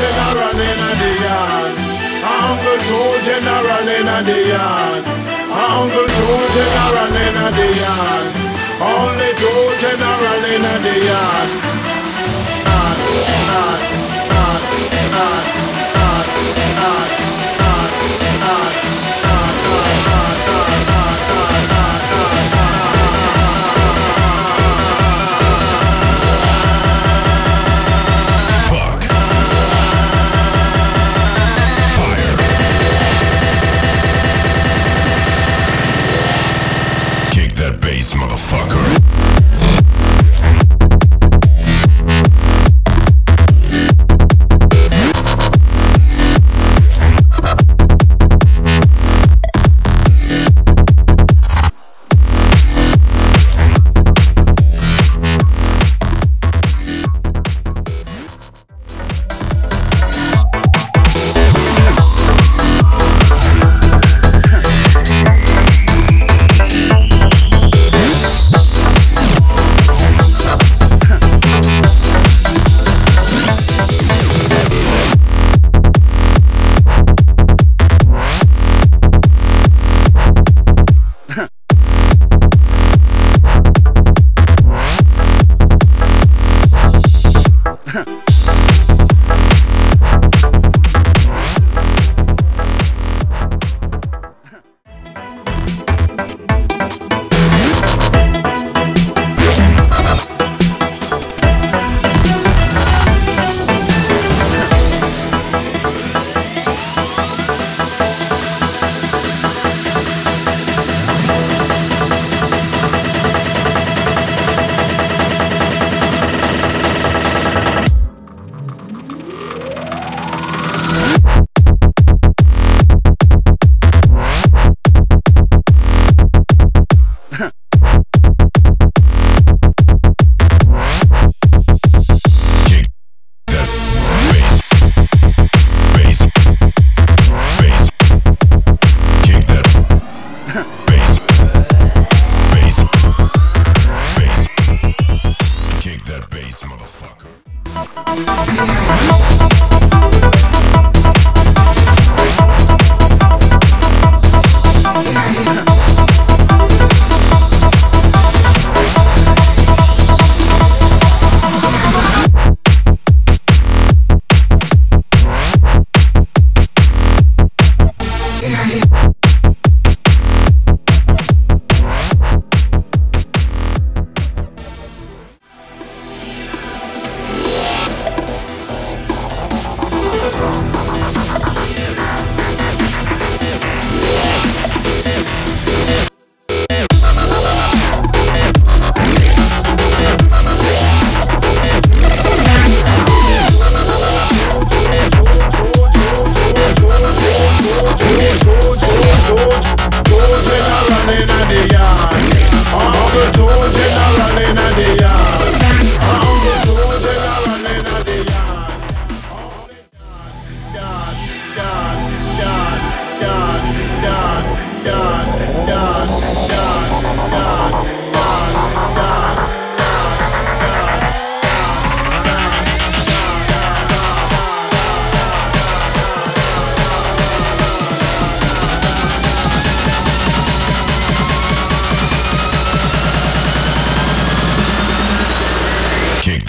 General in the yard. Uncle two general in the yard. Uncle two general in the yard. Only two general in the yard,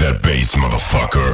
that bass, motherfucker.